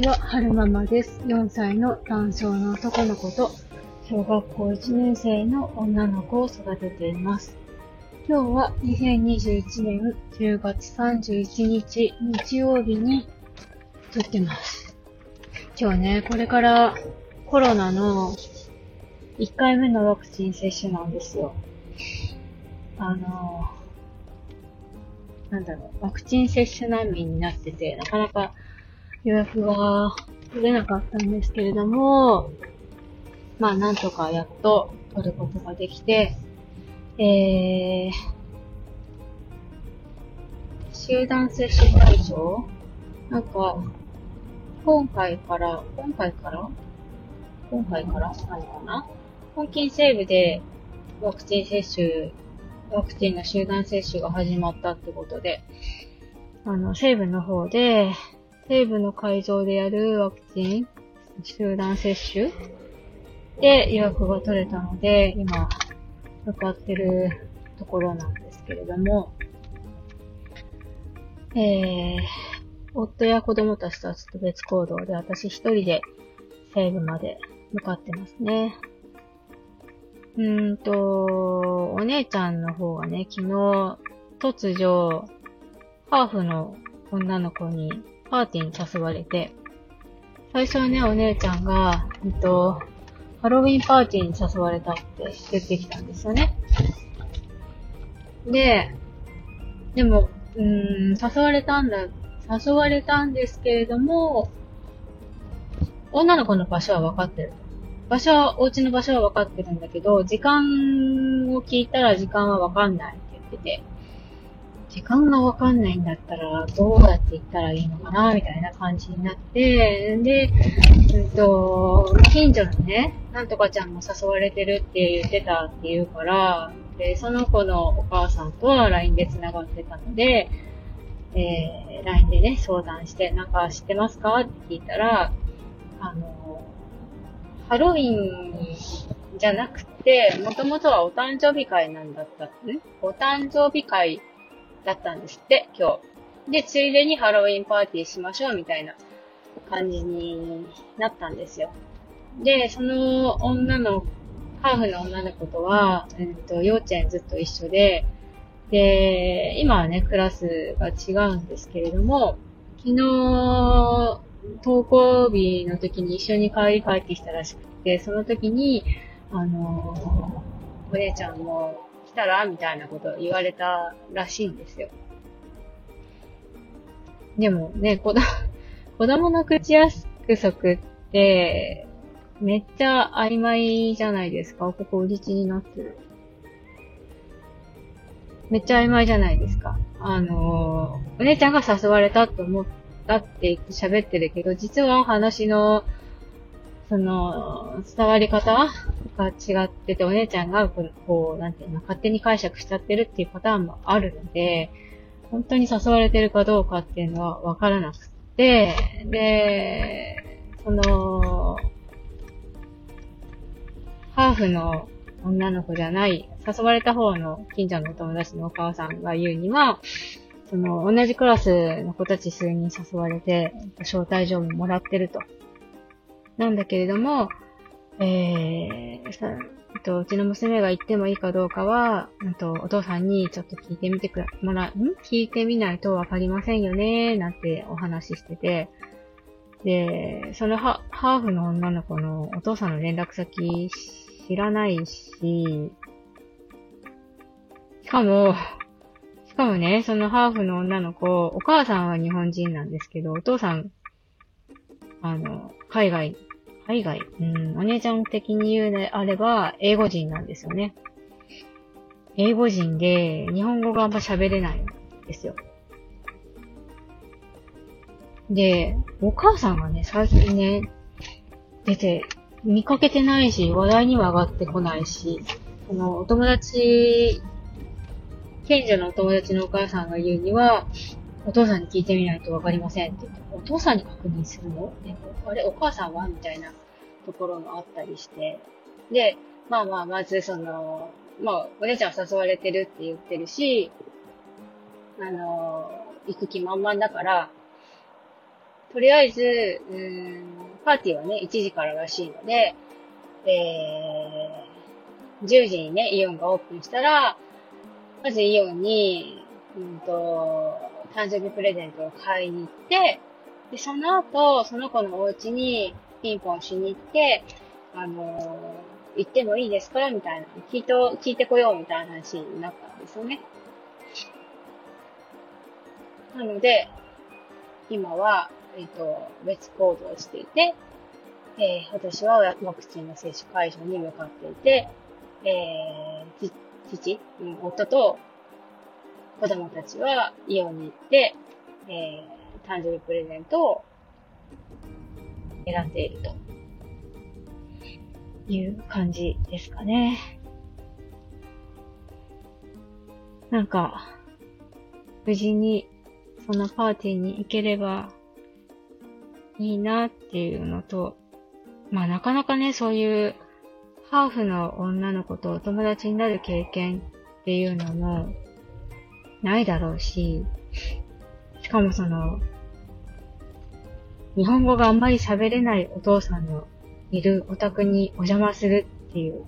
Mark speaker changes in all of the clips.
Speaker 1: ちは、はるままです。4歳の男性の男の子と、小学校1年生の女の子を育てています。今日は2021年10月31日日曜日に撮ってます。今日ね、これからコロナの1回目のワクチン接種なんですよ。あの、なんだろう、ワクチン接種難民になってて、なかなか予約が取れなかったんですけれども、まあなんとかやっと取ることができて、えー、集団接種会場なんか、今回から、今回から？今回から？なのかな？本金西部でワクチン接種、ワクチンの集団接種が始まったってことで、あの、西部の方で、西部の会場でやるワクチン集団接種？で予約が取れたので、今、向かってるところなんですけれども、えー、夫や子供たちたちと別行動で私一人で西部まで向かってますね。うーんと、お姉ちゃんの方がね、昨日、突如、ハーフの女の子にパーティーに誘われて、最初はね、お姉ちゃんが、えっと、ハロウィンパーティーに誘われたって言ってきたんですよね。で、でも、うん、誘われたんだ、誘われたんですけれども、女の子の場所は分かってる。場所は、お家の場所は分かってるんだけど、時間を聞いたら時間は分かんないって言ってて、時間が分かんないんだったら、どうやって行ったらいいのかな、みたいな感じになって、で、うんと、近所のね、なんとかちゃんも誘われてるって言ってたって言うから、で、その子のお母さんとは LINE で繋がってたので、えー、LINE でね、相談して、なんか知ってますか？って聞いたら、あの、ハロウィンじゃなくて、もともとはお誕生日会なんだった、ね。お誕生日会だったんですって、今日。で、ついでにハロウィンパーティーしましょうみたいな感じになったんですよ。で、その女の、ハーフの女の子とは、えっと、幼稚園ずっと一緒で、で、今はね、クラスが違うんですけれども、昨日、登校日の時に一緒に帰り帰ってきたらしくて、その時に、あの、お姉ちゃんも来たらみたいなこと言われたらしいんですよ。でもね、子供、子供の口約束って、めっちゃ曖昧じゃないですか。ここ売り地になってる。めっちゃ曖昧じゃないですか。あのお姉ちゃんが誘われたと思ったって言って喋ってるけど、実は話の、その、伝わり方が違ってて、お姉ちゃんがこう、こうなんていうの、勝手に解釈しちゃってるっていうパターンもあるので、本当に誘われてるかどうかっていうのはわからなくて、で、その、ハーフの女の子じゃない、誘われた方の近所のお友達のお母さんが言うには、その、同じクラスの子たち数人誘われて、招待状ももらってると。なんだけれども、えー、と、うちの娘が行ってもいいかどうかは、うんと、お父さんにちょっと聞いてみてく、もら、ん？聞いてみないとわかりませんよねなんてお話ししてて、で、そのハハーフの女の子のお父さんの連絡先知らないし、しかも、しかもね、そのハーフの女の子、お母さんは日本人なんですけど、お父さん、あの、海外、海外、うん、お姉ちゃん的に言うであれば、英語人なんですよね。英語人で、日本語があんま喋れないんですよ。で、お母さんがね、最近ね、出て、見かけてないし、話題には上がってこないし、その、お友達、近所のお友達のお母さんが言うには、お父さんに聞いてみないとわかりませんって言って、お父さんに確認するの？あれ、お母さんは？みたいなところもあったりして。で、まあまあ、まずその、まあ、お姉ちゃん誘われてるって言ってるし、あの、行く気満々だから、とりあえず、うん、パーティーはね、1時かららしいので、えー、10時にね、イオンがオープンしたら、まずイオンに、うんと、誕生日プレゼントを買いに行って、で、その後、その子のお家にピンポンしに行って、あのー、行ってもいいですか？みたいな。聞いと、聞いてこようみたいな話になったんですよね。なので、今は、えっ、ー、と、別行動していて、えー、私はワクチンの接種会場に向かっていて、えー、父、夫と子供たちはイオンに行って、えー、誕生日プレゼントを選んでいるという感じですかね。なんか、無事にそのパーティーに行ければいいなっていうのと、まあなかなかね、そういうハーフの女の子とお友達になる経験っていうのもないだろうし、しかもその、日本語があんまり喋れないお父さんのいるお宅にお邪魔するっていう。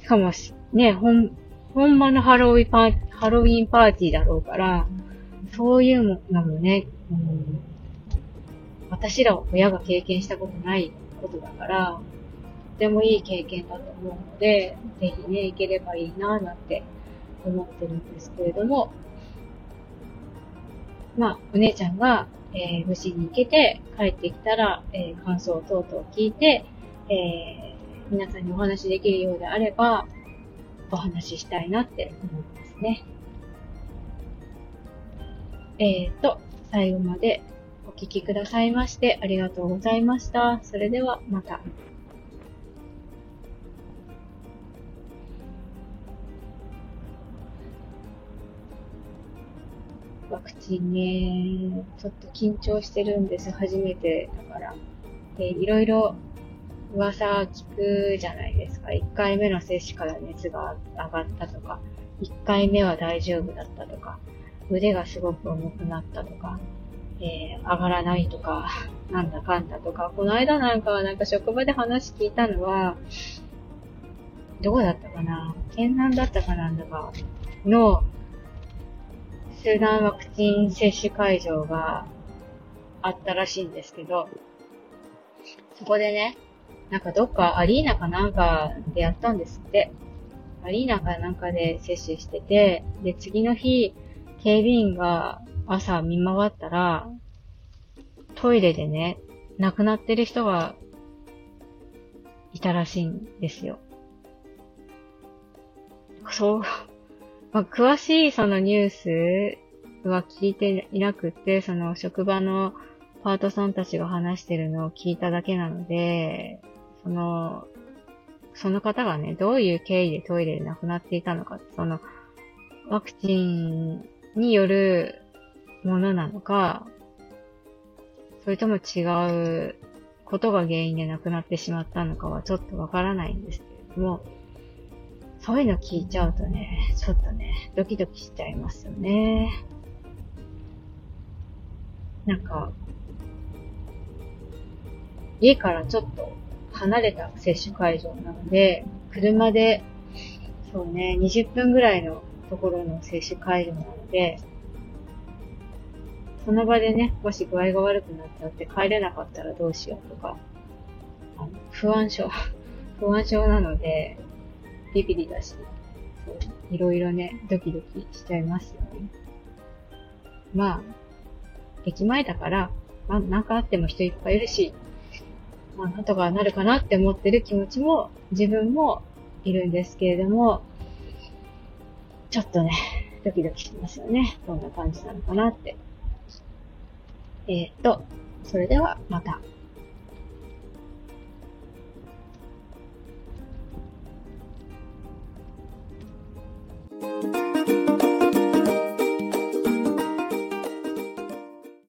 Speaker 1: しかもね、ほん、ほんまのハロウィンパー、ハロウィンパーティーだろうから、そういうのもね、うん、私ら親が経験したことないことだから、とてもいい経験だと思うので、ぜひね、行ければいいなぁなんて思ってるんですけれども、まあ、お姉ちゃんが、えー、無事に行けて帰ってきたら、えー、感想等々聞いて、えー、皆さんにお話しできるようであれば、お話ししたいなって思いますね。えっ、ー、と、最後までお聞きくださいましてありがとうございました。それではまた。ワクチンね、ちょっと緊張してるんです。初めてだから。で、いろいろ噂聞くじゃないですか。1回目の接種から熱が上がったとか、1回目は大丈夫だったとか、腕がすごく重くなったとか、えー、上がらないとか、なんだかんだとか、この間なんかはなんか職場で話聞いたのは、どこだったかな？県南だったかなんだかの集団ワクチン接種会場があったらしいんですけど、そこでね、なんかどっかアリーナかなんかでやったんですって。アリーナかなんかで接種してて、で、次の日、警備員が朝見回ったら、トイレでね、亡くなってる人がいたらしいんですよ。そう、まあ、詳しいそのニュースは聞いていなくて、その職場のパートさんたちが話してるのを聞いただけなので、その、その方がね、どういう経緯でトイレで亡くなっていたのか、その、ワクチンによるものなのか、それとも違うことが原因で亡くなってしまったのかはちょっとわからないんですけれども、そういうの聞いちゃうとね、ちょっとね、ドキドキしちゃいますよね。なんか、家からちょっと離れた接種会場なので、車で、そうね、20分ぐらいのところの接種会場なので、その場でね、もし具合が悪くなっちゃって帰れなかったらどうしようとか、あの不安症、不安症なので、ビビリだし、いろいろね、ドキドキしちゃいますよね。まあ、駅前だから、まあ、なんかあっても人いっぱいいるし、まあ、なんとかなるかなって思ってる気持ちも自分もいるんですけれども、ちょっとね、ドキドキしますよね。どんな感じなのかなって。えー、っと、それではまた。